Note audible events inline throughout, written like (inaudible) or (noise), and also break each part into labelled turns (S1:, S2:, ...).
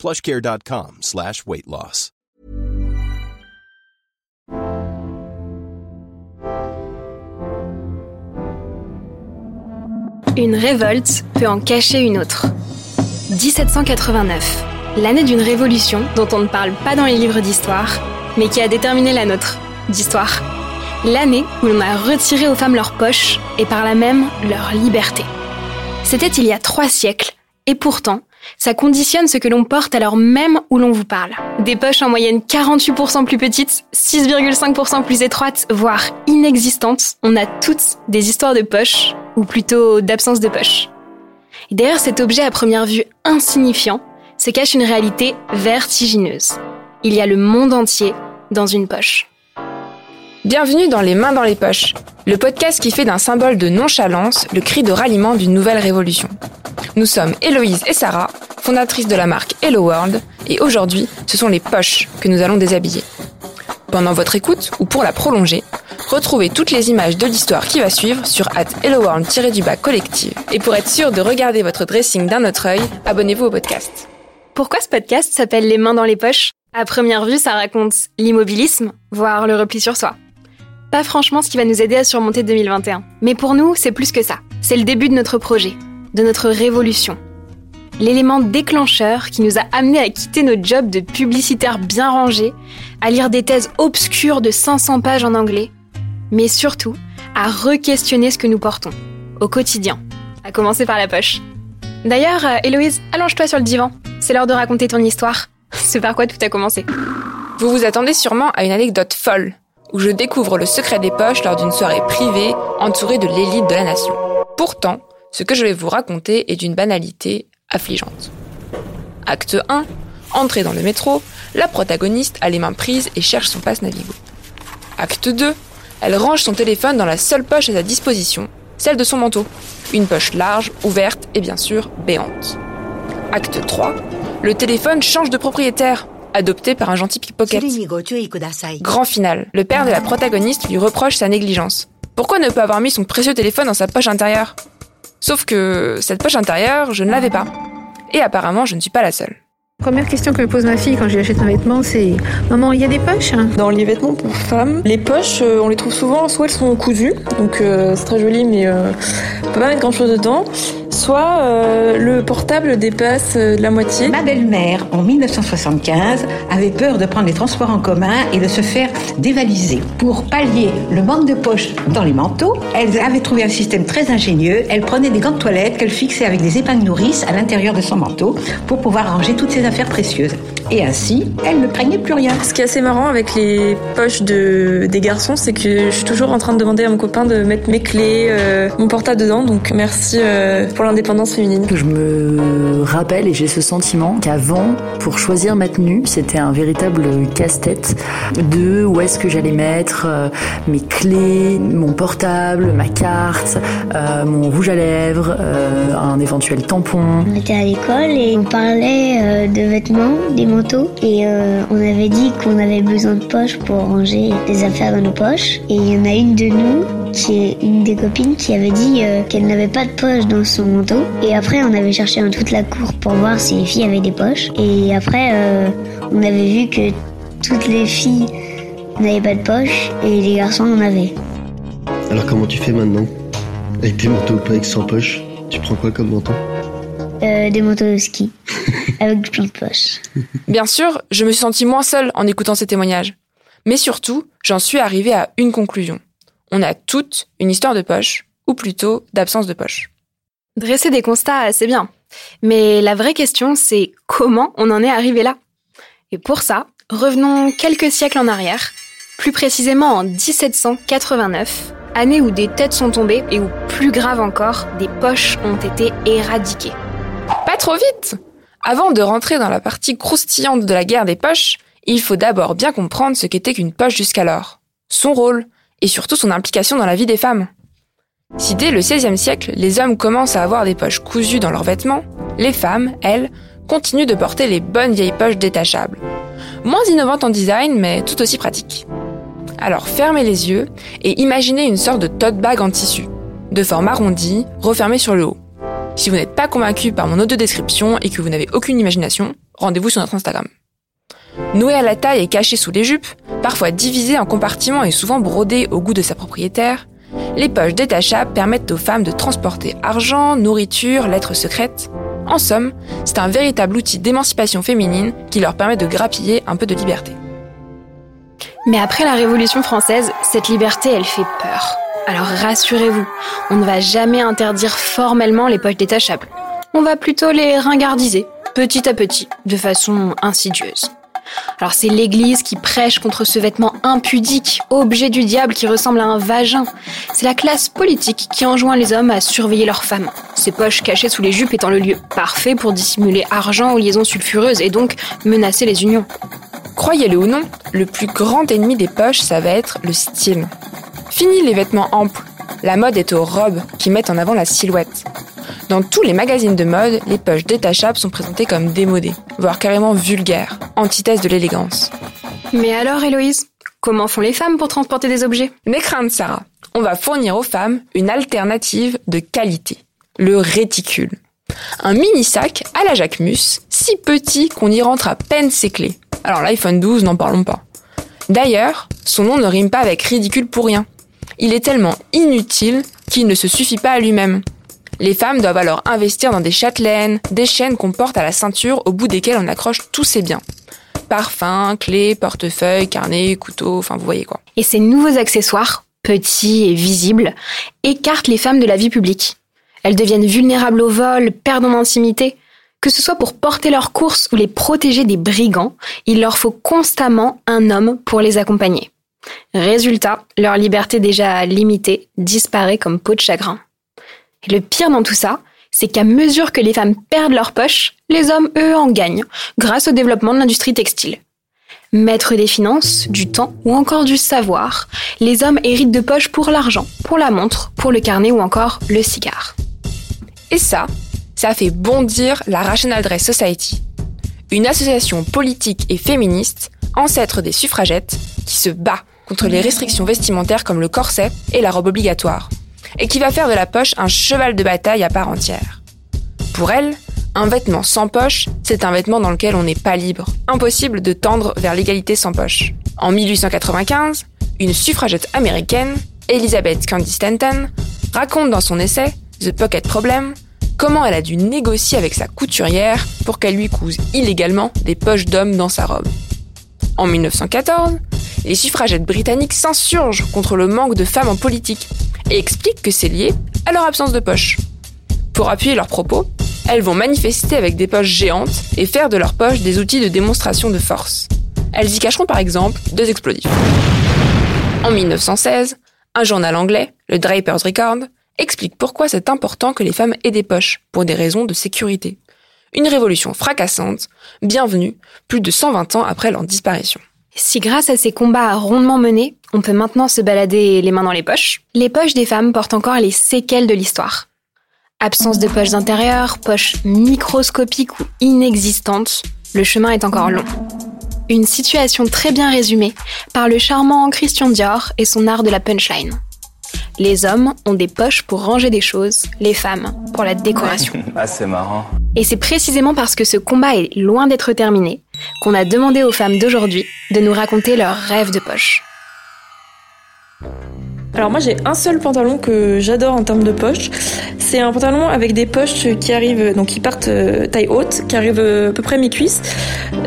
S1: plushcare.com slash.
S2: Une révolte peut en cacher une autre. 1789, l'année d'une révolution dont on ne parle pas dans les livres d'histoire, mais qui a déterminé la nôtre, d'histoire. L'année où l'on a retiré aux femmes leurs poches et par là même leur liberté. C'était il y a trois siècles, et pourtant, ça conditionne ce que l'on porte alors même où l'on vous parle. Des poches en moyenne 48% plus petites, 6,5% plus étroites, voire inexistantes. On a toutes des histoires de poches, ou plutôt d'absence de poche. Et derrière cet objet à première vue insignifiant, se cache une réalité vertigineuse. Il y a le monde entier dans une poche.
S3: Bienvenue dans Les mains dans les poches, le podcast qui fait d'un symbole de nonchalance le cri de ralliement d'une nouvelle révolution. Nous sommes Héloïse et Sarah, fondatrices de la marque Hello World, et aujourd'hui, ce sont les poches que nous allons déshabiller. Pendant votre écoute, ou pour la prolonger, retrouvez toutes les images de l'histoire qui va suivre sur at helloworld-du-bas collective. Et pour être sûr de regarder votre dressing d'un autre œil, abonnez-vous au podcast.
S2: Pourquoi ce podcast s'appelle Les mains dans les poches? À première vue, ça raconte l'immobilisme, voire le repli sur soi. Pas franchement ce qui va nous aider à surmonter 2021. Mais pour nous, c'est plus que ça. C'est le début de notre projet, de notre révolution. L'élément déclencheur qui nous a amené à quitter nos jobs de publicitaires bien rangés, à lire des thèses obscures de 500 pages en anglais, mais surtout à re-questionner ce que nous portons, au quotidien, à commencer par la poche. D'ailleurs, euh, Héloïse, allonge-toi sur le divan. C'est l'heure de raconter ton histoire. (laughs) C'est par quoi tout a commencé.
S3: Vous vous attendez sûrement à une anecdote folle, où je découvre le secret des poches lors d'une soirée privée entourée de l'élite de la nation. Pourtant, ce que je vais vous raconter est d'une banalité affligeante. Acte 1. Entrée dans le métro, la protagoniste a les mains prises et cherche son passe Navigo. Acte 2. Elle range son téléphone dans la seule poche à sa disposition, celle de son manteau. Une poche large, ouverte et bien sûr béante. Acte 3. Le téléphone change de propriétaire, adopté par un gentil pickpocket. Grand final. Le père de la protagoniste lui reproche sa négligence. Pourquoi ne pas avoir mis son précieux téléphone dans sa poche intérieure? Sauf que cette poche intérieure, je ne l'avais pas. Et apparemment, je ne suis pas la seule.
S4: Première question que me pose ma fille quand je lui achète un vêtement, c'est Maman, il y a des poches
S5: Dans les vêtements pour femmes, les poches, euh, on les trouve souvent, soit elles sont cousues, donc euh, c'est très joli, mais euh, on peut pas mettre grand chose dedans, soit euh, le portable dépasse euh, la moitié.
S6: Ma belle-mère, en 1975, avait peur de prendre les transports en commun et de se faire dévaliser. Pour pallier le manque de poches dans les manteaux, elle avait trouvé un système très ingénieux. Elle prenait des gants de toilette qu'elle fixait avec des épingles nourrices à l'intérieur de son manteau pour pouvoir ranger toutes ses affaires précieuses. Et ainsi, elle ne craignait plus rien.
S5: Ce qui est assez marrant avec les poches de, des garçons, c'est que je suis toujours en train de demander à mon copain de mettre mes clés, euh, mon portable dedans, donc merci euh, pour l'indépendance féminine.
S7: Je me rappelle et j'ai ce sentiment qu'avant, pour choisir ma tenue, c'était un véritable casse-tête de où est-ce que j'allais mettre euh, mes clés, mon portable, ma carte, euh, mon rouge à lèvres, euh, un éventuel tampon.
S8: On était à l'école et on parlait euh, de vêtements, des et euh, on avait dit qu'on avait besoin de poches pour ranger les affaires dans nos poches. Et il y en a une de nous qui est une des copines qui avait dit euh, qu'elle n'avait pas de poche dans son manteau. Et après, on avait cherché dans toute la cour pour voir si les filles avaient des poches. Et après, euh, on avait vu que toutes les filles n'avaient pas de poche et les garçons en avaient.
S9: Alors comment tu fais maintenant Avec tes manteaux pas avec sans poche Tu prends quoi comme manteau?
S8: Des manteaux de ski (laughs) avec plus de poches.
S3: Bien sûr, je me suis sentie moins seule en écoutant ces témoignages. Mais surtout, j'en suis arrivée à une conclusion. On a toutes une histoire de poche, ou plutôt d'absence de poche.
S2: Dresser des constats, c'est bien. Mais la vraie question, c'est comment on en est arrivé là? Et pour ça, revenons quelques siècles en arrière, plus précisément en 1789, année où des têtes sont tombées et où, plus grave encore, des poches ont été éradiquées.
S3: Pas trop vite Avant de rentrer dans la partie croustillante de la guerre des poches, il faut d'abord bien comprendre ce qu'était qu'une poche jusqu'alors, son rôle, et surtout son implication dans la vie des femmes. Si dès le XVIe siècle, les hommes commencent à avoir des poches cousues dans leurs vêtements, les femmes, elles, continuent de porter les bonnes vieilles poches détachables. Moins innovantes en design, mais tout aussi pratiques. Alors fermez les yeux et imaginez une sorte de tote bag en tissu, de forme arrondie, refermée sur le haut. Si vous n'êtes pas convaincu par mon audio-description et que vous n'avez aucune imagination, rendez-vous sur notre Instagram. Noué à la taille et caché sous les jupes, parfois divisé en compartiments et souvent brodé au goût de sa propriétaire, les poches détachables permettent aux femmes de transporter argent, nourriture, lettres secrètes. En somme, c'est un véritable outil d'émancipation féminine qui leur permet de grappiller un peu de liberté.
S2: Mais après la Révolution française, cette liberté, elle fait peur. Alors rassurez-vous, on ne va jamais interdire formellement les poches détachables. On va plutôt les ringardiser, petit à petit, de façon insidieuse. Alors c'est l'Église qui prêche contre ce vêtement impudique, objet du diable qui ressemble à un vagin. C'est la classe politique qui enjoint les hommes à surveiller leurs femmes. Ces poches cachées sous les jupes étant le lieu parfait pour dissimuler argent aux liaisons sulfureuses et donc menacer les unions.
S3: Croyez-le ou non, le plus grand ennemi des poches, ça va être le style. Fini les vêtements amples. La mode est aux robes qui mettent en avant la silhouette. Dans tous les magazines de mode, les poches détachables sont présentées comme démodées, voire carrément vulgaires, antithèse de l'élégance.
S2: Mais alors, Héloïse, comment font les femmes pour transporter des objets?
S3: N'aie crainte, Sarah. On va fournir aux femmes une alternative de qualité. Le réticule. Un mini sac à la Jacquemus, si petit qu'on y rentre à peine ses clés. Alors l'iPhone 12, n'en parlons pas. D'ailleurs, son nom ne rime pas avec ridicule pour rien. Il est tellement inutile qu'il ne se suffit pas à lui-même. Les femmes doivent alors investir dans des châtelaines, des chaînes qu'on porte à la ceinture au bout desquelles on accroche tous ses biens. Parfums, clés, portefeuilles, carnets, couteaux, enfin vous voyez quoi.
S2: Et ces nouveaux accessoires, petits et visibles, écartent les femmes de la vie publique. Elles deviennent vulnérables au vol, perdent en intimité. Que ce soit pour porter leurs courses ou les protéger des brigands, il leur faut constamment un homme pour les accompagner. Résultat, leur liberté déjà limitée disparaît comme peau de chagrin. Et le pire dans tout ça, c'est qu'à mesure que les femmes perdent leur poche, les hommes, eux, en gagnent, grâce au développement de l'industrie textile. Maîtres des finances, du temps ou encore du savoir, les hommes héritent de poches pour l'argent, pour la montre, pour le carnet ou encore le cigare.
S3: Et ça, ça fait bondir la Rational Dress Society, une association politique et féministe, ancêtre des suffragettes, qui se bat contre les restrictions vestimentaires comme le corset et la robe obligatoire, et qui va faire de la poche un cheval de bataille à part entière. Pour elle, un vêtement sans poche, c'est un vêtement dans lequel on n'est pas libre. Impossible de tendre vers l'égalité sans poche. En 1895, une suffragette américaine, Elizabeth Candy Stanton, raconte dans son essai The Pocket Problem comment elle a dû négocier avec sa couturière pour qu'elle lui couse illégalement des poches d'hommes dans sa robe. En 1914, les suffragettes britanniques s'insurgent contre le manque de femmes en politique et expliquent que c'est lié à leur absence de poche. Pour appuyer leurs propos, elles vont manifester avec des poches géantes et faire de leurs poches des outils de démonstration de force. Elles y cacheront par exemple deux explosifs. En 1916, un journal anglais, le Draper's Record, explique pourquoi c'est important que les femmes aient des poches, pour des raisons de sécurité. Une révolution fracassante, bienvenue, plus de 120 ans après leur disparition.
S2: Si grâce à ces combats rondement menés, on peut maintenant se balader les mains dans les poches, les poches des femmes portent encore les séquelles de l'histoire. Absence de poches intérieures, poches microscopiques ou inexistantes, le chemin est encore long. Une situation très bien résumée par le charmant Christian Dior et son art de la punchline. Les hommes ont des poches pour ranger des choses, les femmes pour la décoration. (laughs)
S10: ah, c'est marrant.
S2: Et c'est précisément parce que ce combat est loin d'être terminé qu'on a demandé aux femmes d'aujourd'hui de nous raconter leurs rêves de poche.
S5: Alors moi j'ai un seul pantalon que j'adore en termes de poche. C'est un pantalon avec des poches qui arrivent, donc qui partent euh, taille haute, qui arrivent euh, à peu près mi-cuisse.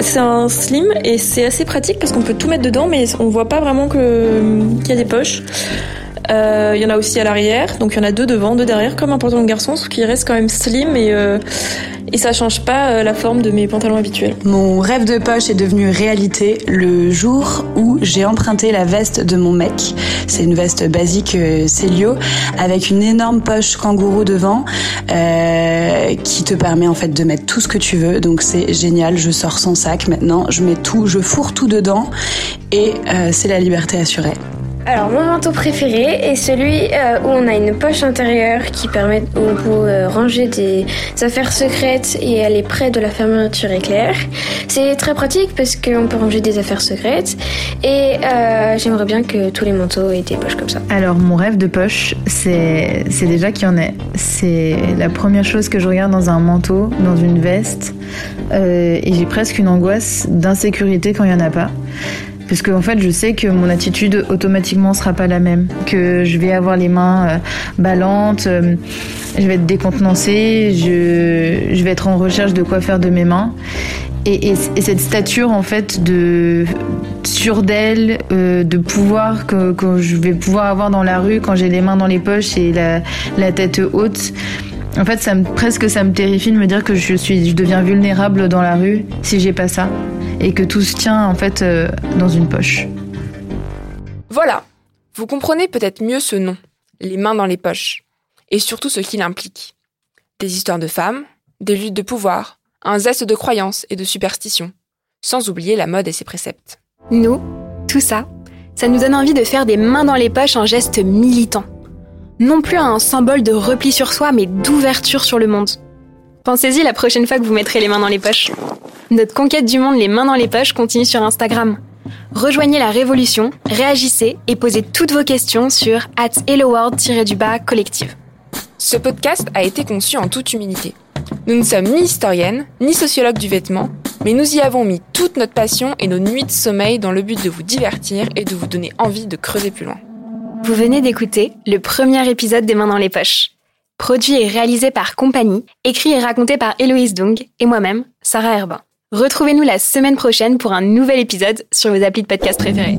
S5: C'est un slim et c'est assez pratique parce qu'on peut tout mettre dedans, mais on voit pas vraiment qu'il y a des poches. Euh, il y en a aussi à l'arrière, donc il y en a deux devant, deux derrière, comme un pantalon de garçon, ce qui reste quand même slim et, et ça change pas euh, la forme de mes pantalons habituels.
S10: Mon rêve de poche est devenu réalité le jour où j'ai emprunté la veste de mon mec. C'est une veste basique euh, Célio avec une énorme poche kangourou devant euh, qui te permet en fait de mettre tout ce que tu veux. Donc c'est génial. Je sors sans sac maintenant. Je mets tout, je fourre tout dedans et euh, c'est la liberté assurée.
S11: Alors mon manteau préféré est celui euh, où on a une poche intérieure qui permet où on peut euh, ranger des affaires secrètes et est près de la fermeture éclair. C'est très pratique parce qu'on peut ranger des affaires secrètes et euh, j'aimerais bien que tous les manteaux aient des poches comme ça.
S12: Alors mon rêve de poche, c'est déjà qu'il y en ait. C'est la première chose que je regarde dans un manteau, dans une veste et j'ai presque une angoisse d'insécurité quand il y en a pas. Parce qu'en en fait, je sais que mon attitude automatiquement sera pas la même, que je vais avoir les mains euh, ballantes, euh, je vais être décontenancée, je, vais être en recherche de quoi faire de mes mains. Et, et, et cette stature en fait de sûre d'elle, euh, de pouvoir que, je vais pouvoir avoir dans la rue quand j'ai les mains dans les poches et la, tête haute. En fait, ça presque ça me terrifie de me dire que je suis, je deviens vulnérable dans la rue si j'ai pas ça, et que tout se tient en fait euh, dans une poche.
S3: Voilà, vous comprenez peut-être mieux ce nom, les mains dans les poches, et surtout ce qu'il implique. Des histoires de femmes, des luttes de pouvoir, un zeste de croyance et de superstition, sans oublier la mode et ses préceptes.
S2: Nous, tout ça, ça nous donne envie de faire des mains dans les poches un geste militant. Non plus un symbole de repli sur soi, mais d'ouverture sur le monde. Pensez-y la prochaine fois que vous mettrez les mains dans les poches. Notre conquête du monde les mains dans les poches continue sur Instagram. Rejoignez la révolution, réagissez et posez toutes vos questions sur at helloworld-du-bas collective.
S3: Ce podcast a été conçu en toute humilité. Nous ne sommes ni historiennes, ni sociologues du vêtement, mais nous y avons mis toute notre passion et nos nuits de sommeil dans le but de vous divertir et de vous donner envie de creuser plus loin.
S2: Vous venez d'écouter le premier épisode des Mains dans les poches. Produit et réalisé par Compagnie, écrit et raconté par Héloïse Dung et moi-même, Sarah Herbin. Retrouvez-nous la semaine prochaine pour un nouvel épisode sur vos applis de podcast préférés.